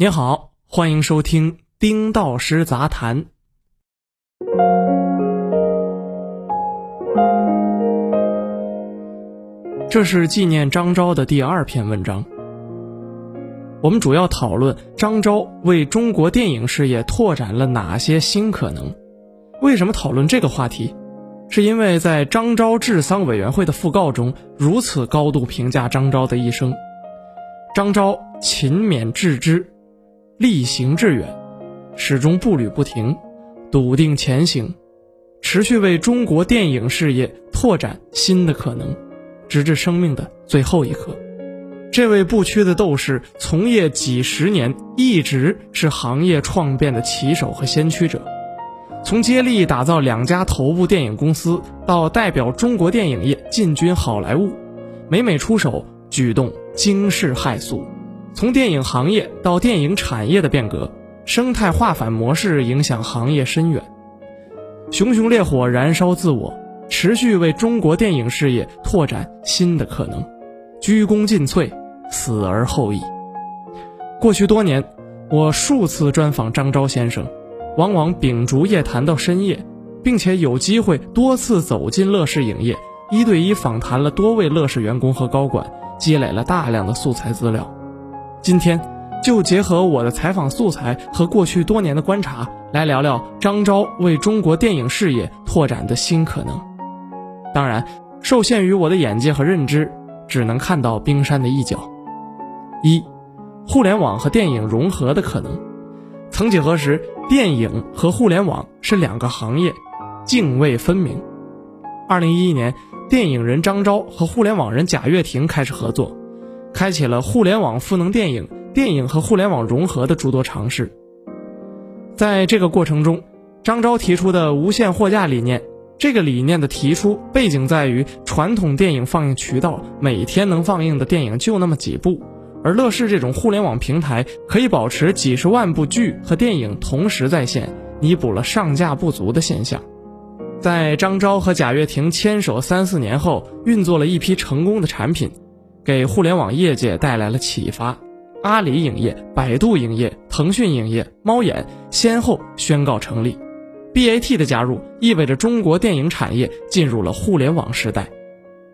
您好，欢迎收听《丁道师杂谈》。这是纪念张昭的第二篇文章。我们主要讨论张昭为中国电影事业拓展了哪些新可能。为什么讨论这个话题？是因为在张昭治丧委员会的讣告中，如此高度评价张昭的一生：张昭勤勉致知，力行致远，始终步履不停，笃定前行，持续为中国电影事业拓展新的可能。直至生命的最后一刻，这位不屈的斗士从业几十年，一直是行业创变的旗手和先驱者。从接力打造两家头部电影公司，到代表中国电影业进军好莱坞，每每出手举动惊世骇俗。从电影行业到电影产业的变革，生态化反模式影响行业深远。熊熊烈火燃烧自我。持续为中国电影事业拓展新的可能，鞠躬尽瘁，死而后已。过去多年，我数次专访张昭先生，往往秉烛夜谈到深夜，并且有机会多次走进乐视影业，一对一访谈了多位乐视员工和高管，积累了大量的素材资料。今天，就结合我的采访素材和过去多年的观察，来聊聊张昭为中国电影事业拓展的新可能。当然，受限于我的眼界和认知，只能看到冰山的一角。一，互联网和电影融合的可能。曾几何时，电影和互联网是两个行业，泾渭分明。二零一一年，电影人张昭和互联网人贾跃亭开始合作，开启了互联网赋能电影、电影和互联网融合的诸多尝试。在这个过程中，张昭提出的无限货架理念。这个理念的提出背景在于，传统电影放映渠道每天能放映的电影就那么几部，而乐视这种互联网平台可以保持几十万部剧和电影同时在线，弥补了上架不足的现象。在张昭和贾跃亭牵手三四年后，运作了一批成功的产品，给互联网业界带来了启发。阿里影业、百度影业、腾讯影业、猫眼先后宣告成立。BAT 的加入意味着中国电影产业进入了互联网时代。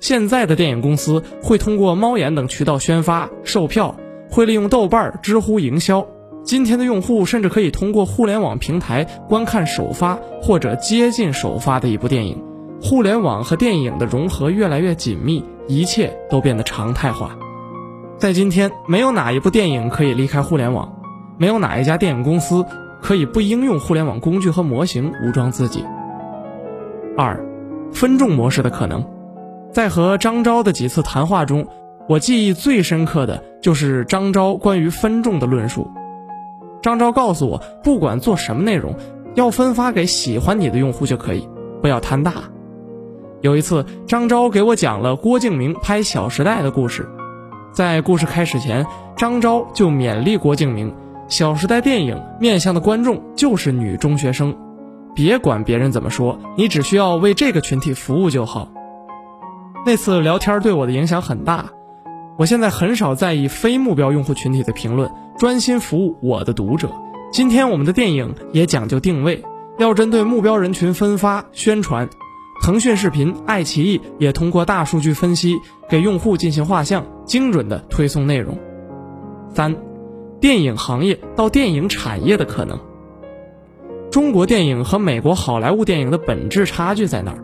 现在的电影公司会通过猫眼等渠道宣发、售票，会利用豆瓣、知乎营销。今天的用户甚至可以通过互联网平台观看首发或者接近首发的一部电影。互联网和电影的融合越来越紧密，一切都变得常态化。在今天，没有哪一部电影可以离开互联网，没有哪一家电影公司。可以不应用互联网工具和模型武装自己。二，分众模式的可能，在和张昭的几次谈话中，我记忆最深刻的就是张昭关于分众的论述。张昭告诉我，不管做什么内容，要分发给喜欢你的用户就可以，不要贪大。有一次，张昭给我讲了郭敬明拍《小时代》的故事，在故事开始前，张昭就勉励郭敬明。《小时代》电影面向的观众就是女中学生，别管别人怎么说，你只需要为这个群体服务就好。那次聊天对我的影响很大，我现在很少在意非目标用户群体的评论，专心服务我的读者。今天我们的电影也讲究定位，要针对目标人群分发宣传。腾讯视频、爱奇艺也通过大数据分析给用户进行画像，精准的推送内容。三。电影行业到电影产业的可能。中国电影和美国好莱坞电影的本质差距在哪儿？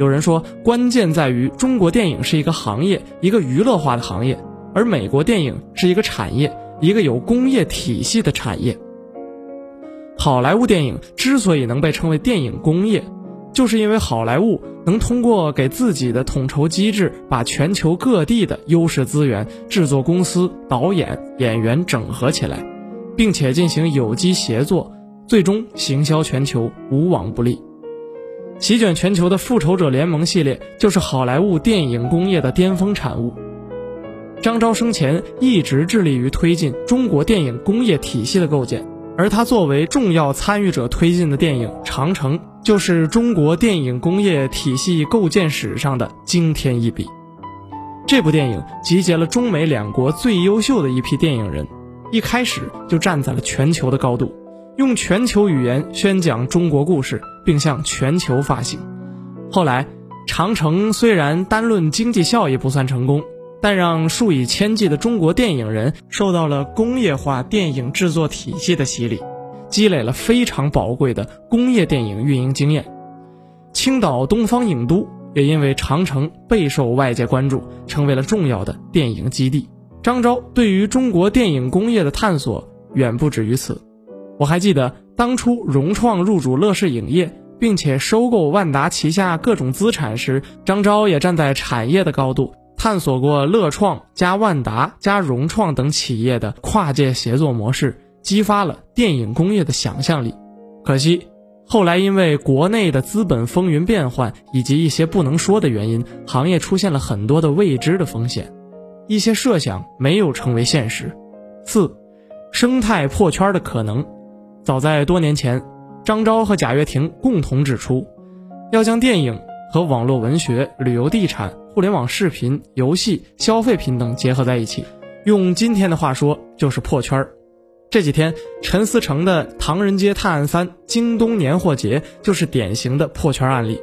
有人说，关键在于中国电影是一个行业，一个娱乐化的行业，而美国电影是一个产业，一个有工业体系的产业。好莱坞电影之所以能被称为电影工业。就是因为好莱坞能通过给自己的统筹机制，把全球各地的优势资源、制作公司、导演、演员整合起来，并且进行有机协作，最终行销全球，无往不利。席卷全球的《复仇者联盟》系列就是好莱坞电影工业的巅峰产物。张昭生前一直致力于推进中国电影工业体系的构建。而他作为重要参与者推进的电影《长城》，就是中国电影工业体系构建史上的惊天一笔。这部电影集结了中美两国最优秀的一批电影人，一开始就站在了全球的高度，用全球语言宣讲中国故事，并向全球发行。后来，长城虽然单论经济效益不算成功，但让数以千计的中国电影人受到了工业化电影制作体系的洗礼，积累了非常宝贵的工业电影运营经验。青岛东方影都也因为长城备受外界关注，成为了重要的电影基地。张昭对于中国电影工业的探索远不止于此。我还记得当初融创入主乐视影业，并且收购万达旗下各种资产时，张昭也站在产业的高度探索过乐创加万达加融创等企业的跨界协作模式，激发了电影工业的想象力。可惜，后来因为国内的资本风云变幻以及一些不能说的原因，行业出现了很多的未知的风险。一些设想没有成为现实。四，生态破圈的可能。早在多年前，张昭和贾跃亭共同指出，要将电影和网络文学、旅游、地产、互联网视频、游戏、消费品等结合在一起。用今天的话说，就是破圈儿。这几天，陈思诚的《唐人街探案三》京东年货节就是典型的破圈案例。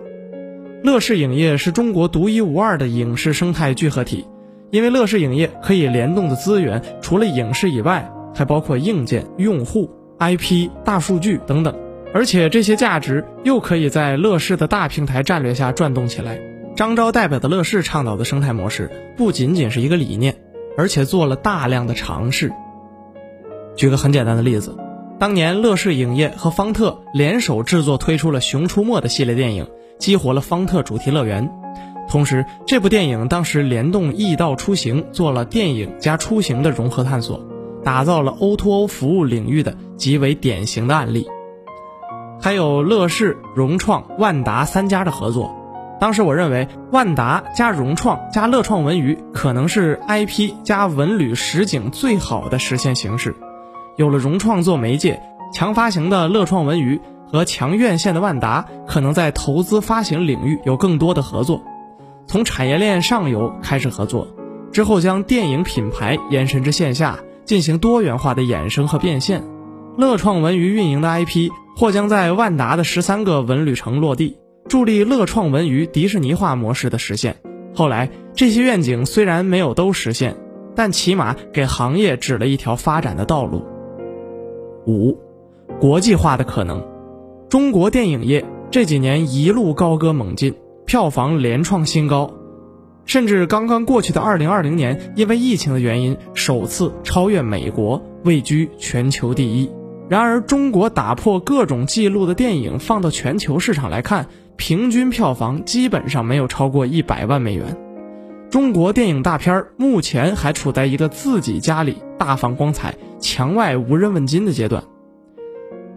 乐视影业是中国独一无二的影视生态聚合体。因为乐视影业可以联动的资源，除了影视以外，还包括硬件、用户、IP、大数据等等，而且这些价值又可以在乐视的大平台战略下转动起来。张昭代表的乐视倡导的生态模式，不仅仅是一个理念，而且做了大量的尝试。举个很简单的例子，当年乐视影业和方特联手制作推出了《熊出没》的系列电影，激活了方特主题乐园。同时，这部电影当时联动易到出行，做了电影加出行的融合探索，打造了 O2O 服务领域的极为典型的案例。还有乐视、融创、万达三家的合作，当时我认为万达加融创加乐创文娱可能是 IP 加文旅实景最好的实现形式。有了融创做媒介，强发行的乐创文娱和强院线的万达，可能在投资发行领域有更多的合作。从产业链上游开始合作，之后将电影品牌延伸至线下，进行多元化的衍生和变现。乐创文娱运营的 IP 或将在万达的十三个文旅城落地，助力乐创文娱迪士尼化模式的实现。后来这些愿景虽然没有都实现，但起码给行业指了一条发展的道路。五，国际化的可能。中国电影业这几年一路高歌猛进。票房连创新高，甚至刚刚过去的二零二零年，因为疫情的原因，首次超越美国，位居全球第一。然而，中国打破各种记录的电影放到全球市场来看，平均票房基本上没有超过一百万美元。中国电影大片目前还处在一个自己家里大放光彩、墙外无人问津的阶段。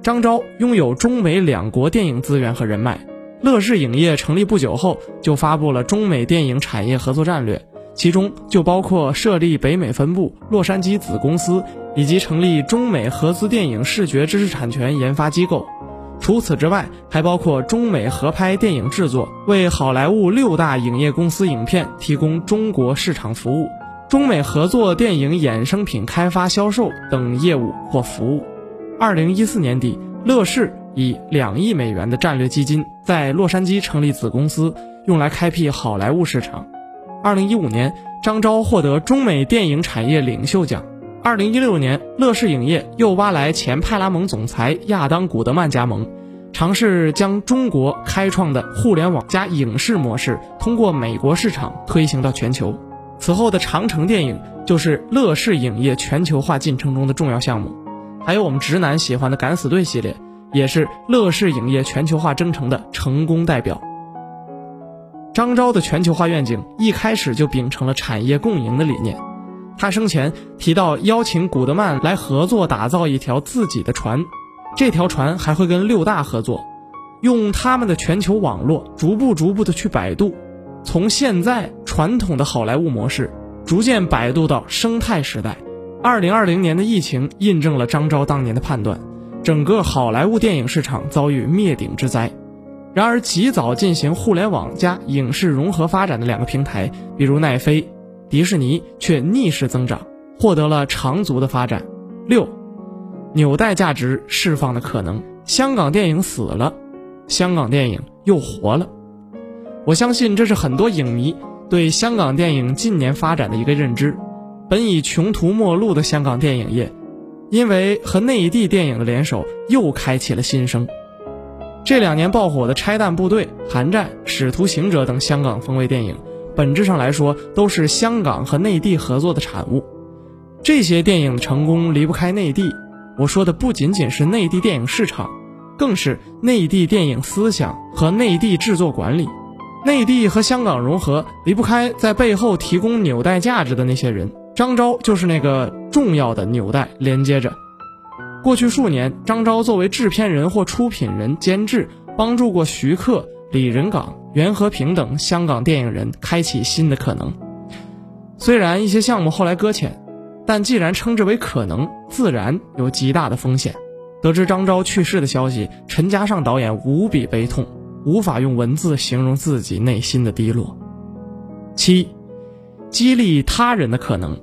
张昭拥有中美两国电影资源和人脉。乐视影业成立不久后，就发布了中美电影产业合作战略，其中就包括设立北美分部、洛杉矶子公司，以及成立中美合资电影视觉知识产权研发机构。除此之外，还包括中美合拍电影制作，为好莱坞六大影业公司影片提供中国市场服务；中美合作电影衍生品开发、销售等业务或服务。二零一四年底，乐视。以两亿美元的战略基金在洛杉矶成立子公司，用来开辟好莱坞市场。二零一五年，张昭获得中美电影产业领袖奖。二零一六年，乐视影业又挖来前派拉蒙总裁亚当·古德曼加盟，尝试将中国开创的互联网加影视模式通过美国市场推行到全球。此后的长城电影就是乐视影业全球化进程中的重要项目。还有我们直男喜欢的《敢死队》系列。也是乐视影业全球化征程的成功代表。张昭的全球化愿景一开始就秉承了产业共赢的理念。他生前提到邀请古德曼来合作打造一条自己的船，这条船还会跟六大合作，用他们的全球网络逐步逐步的去摆渡，从现在传统的好莱坞模式逐渐摆渡到生态时代。二零二零年的疫情印证了张昭当年的判断。整个好莱坞电影市场遭遇灭顶之灾，然而及早进行互联网加影视融合发展的两个平台，比如奈飞、迪士尼，却逆势增长，获得了长足的发展。六，纽带价值释放的可能。香港电影死了，香港电影又活了。我相信这是很多影迷对香港电影近年发展的一个认知。本已穷途末路的香港电影业，因为和内地电影的联手，又开启了新生。这两年爆火的《拆弹部队》《寒战》《使徒行者》等香港风味电影，本质上来说都是香港和内地合作的产物。这些电影的成功离不开内地。我说的不仅仅是内地电影市场，更是内地电影思想和内地制作管理。内地和香港融合，离不开在背后提供纽带价值的那些人。张昭就是那个重要的纽带，连接着。过去数年，张昭作为制片人或出品人、监制，帮助过徐克、李仁港、袁和平等香港电影人开启新的可能。虽然一些项目后来搁浅，但既然称之为可能，自然有极大的风险。得知张昭去世的消息，陈嘉上导演无比悲痛，无法用文字形容自己内心的低落。七，激励他人的可能。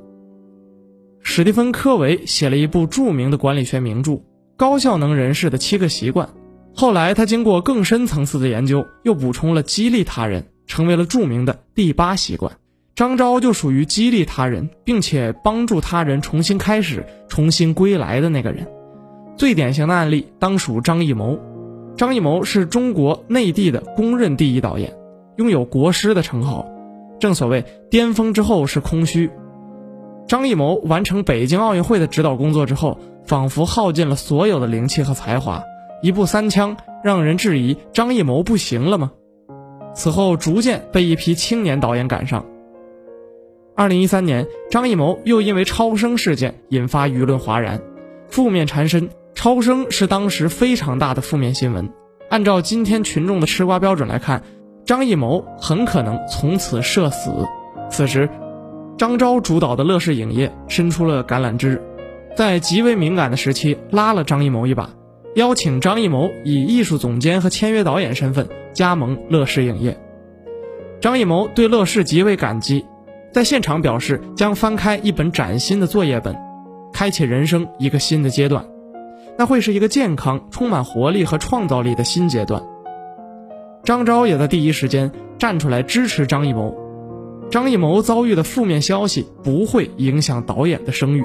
史蒂芬·科维写了一部著名的管理学名著《高效能人士的七个习惯》，后来他经过更深层次的研究，又补充了激励他人，成为了著名的第八习惯。张昭就属于激励他人，并且帮助他人重新开始、重新归来的那个人。最典型的案例当属张艺谋。张艺谋是中国内地的公认第一导演，拥有国师的称号。正所谓巅峰之后是空虚。张艺谋完成北京奥运会的指导工作之后，仿佛耗尽了所有的灵气和才华，一步三枪，让人质疑张艺谋不行了吗？此后逐渐被一批青年导演赶上。二零一三年，张艺谋又因为超生事件引发舆论哗然，负面缠身。超生是当时非常大的负面新闻。按照今天群众的吃瓜标准来看，张艺谋很可能从此社死。此时。张昭主导的乐视影业伸出了橄榄枝，在极为敏感的时期拉了张艺谋一把，邀请张艺谋以艺术总监和签约导演身份加盟乐视影业。张艺谋对乐视极为感激，在现场表示将翻开一本崭新的作业本，开启人生一个新的阶段，那会是一个健康、充满活力和创造力的新阶段。张昭也在第一时间站出来支持张艺谋。张艺谋遭遇的负面消息不会影响导演的声誉，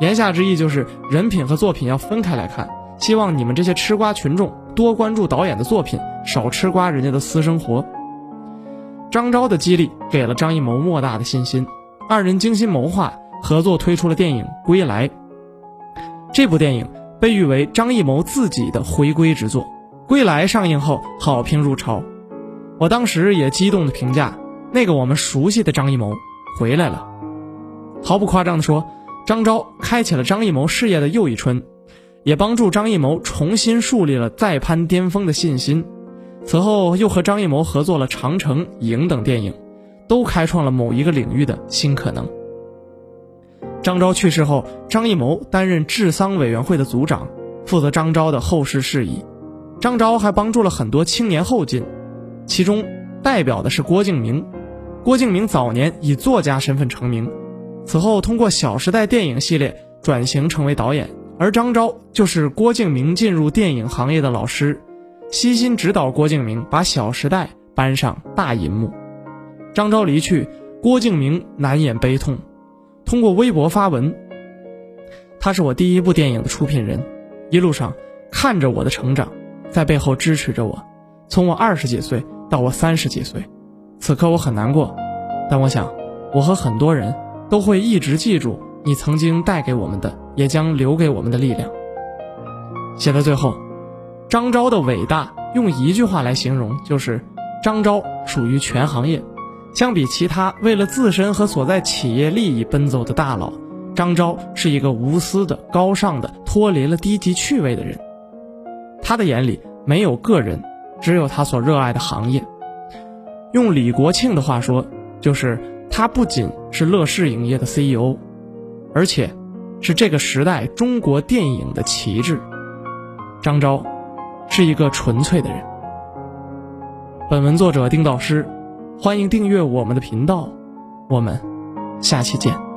言下之意就是人品和作品要分开来看。希望你们这些吃瓜群众多关注导演的作品，少吃瓜人家的私生活。张昭的激励给了张艺谋莫大的信心，二人精心谋划合作推出了电影《归来》。这部电影被誉为张艺谋自己的回归之作，《归来》上映后好评如潮，我当时也激动的评价。那个我们熟悉的张艺谋回来了，毫不夸张地说，张昭开启了张艺谋事业的又一春，也帮助张艺谋重新树立了再攀巅峰的信心。此后又和张艺谋合作了《长城》《影》等电影，都开创了某一个领域的新可能。张昭去世后，张艺谋担任治丧委员会的组长，负责张昭的后事事宜。张昭还帮助了很多青年后进，其中代表的是郭敬明。郭敬明早年以作家身份成名，此后通过《小时代》电影系列转型成为导演，而张昭就是郭敬明进入电影行业的老师，悉心指导郭敬明把《小时代》搬上大银幕。张昭离去，郭敬明难掩悲痛，通过微博发文：“他是我第一部电影的出品人，一路上看着我的成长，在背后支持着我，从我二十几岁到我三十几岁。”此刻我很难过，但我想，我和很多人都会一直记住你曾经带给我们的，也将留给我们的力量。写到最后，张昭的伟大用一句话来形容，就是张昭属于全行业。相比其他为了自身和所在企业利益奔走的大佬，张昭是一个无私的、高尚的、脱离了低级趣味的人。他的眼里没有个人，只有他所热爱的行业。用李国庆的话说，就是他不仅是乐视影业的 CEO，而且是这个时代中国电影的旗帜。张昭是一个纯粹的人。本文作者丁道师，欢迎订阅我们的频道，我们下期见。